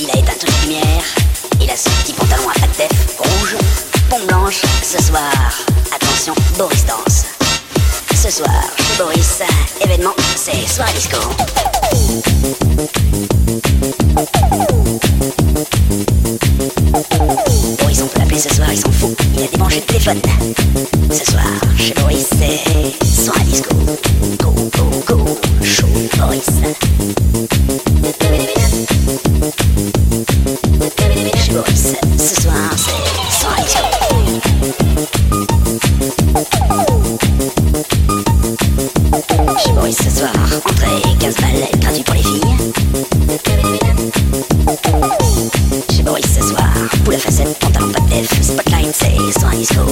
Il a éteint toutes les lumières. Il a son petit pantalon à pattes rouge, pompe blanche. Ce soir, attention, Boris danse. Ce soir, chez Boris, événement, c'est soir disco. Boris, on peut l'appeler ce soir, il s'en fout. Il a débranché le téléphone. Ce soir, chez Boris, c'est soir disco. Go, go, go, show Boris. Spotlight, c'est soir disco.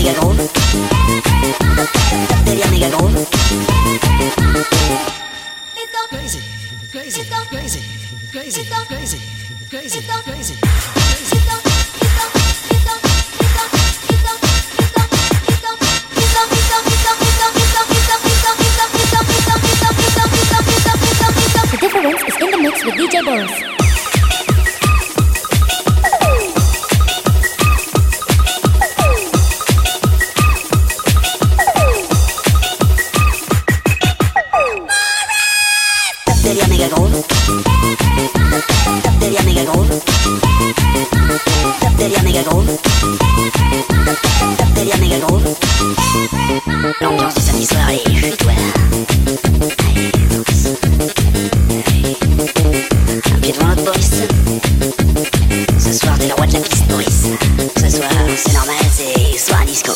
amiga go. Date de amiga go. Crazy, crazy, crazy, crazy, crazy, crazy, crazy, crazy. The difference is in the mix with DJ Bones. méga groove. Top délire méga groove. Top délire méga groove. L'ambiance du samedi soir, allez, je suis toi. Un pied devant l'autre, Ce soir, t'es le roi de la piste, Boris. Ce soir, c'est normal, c'est soir disco.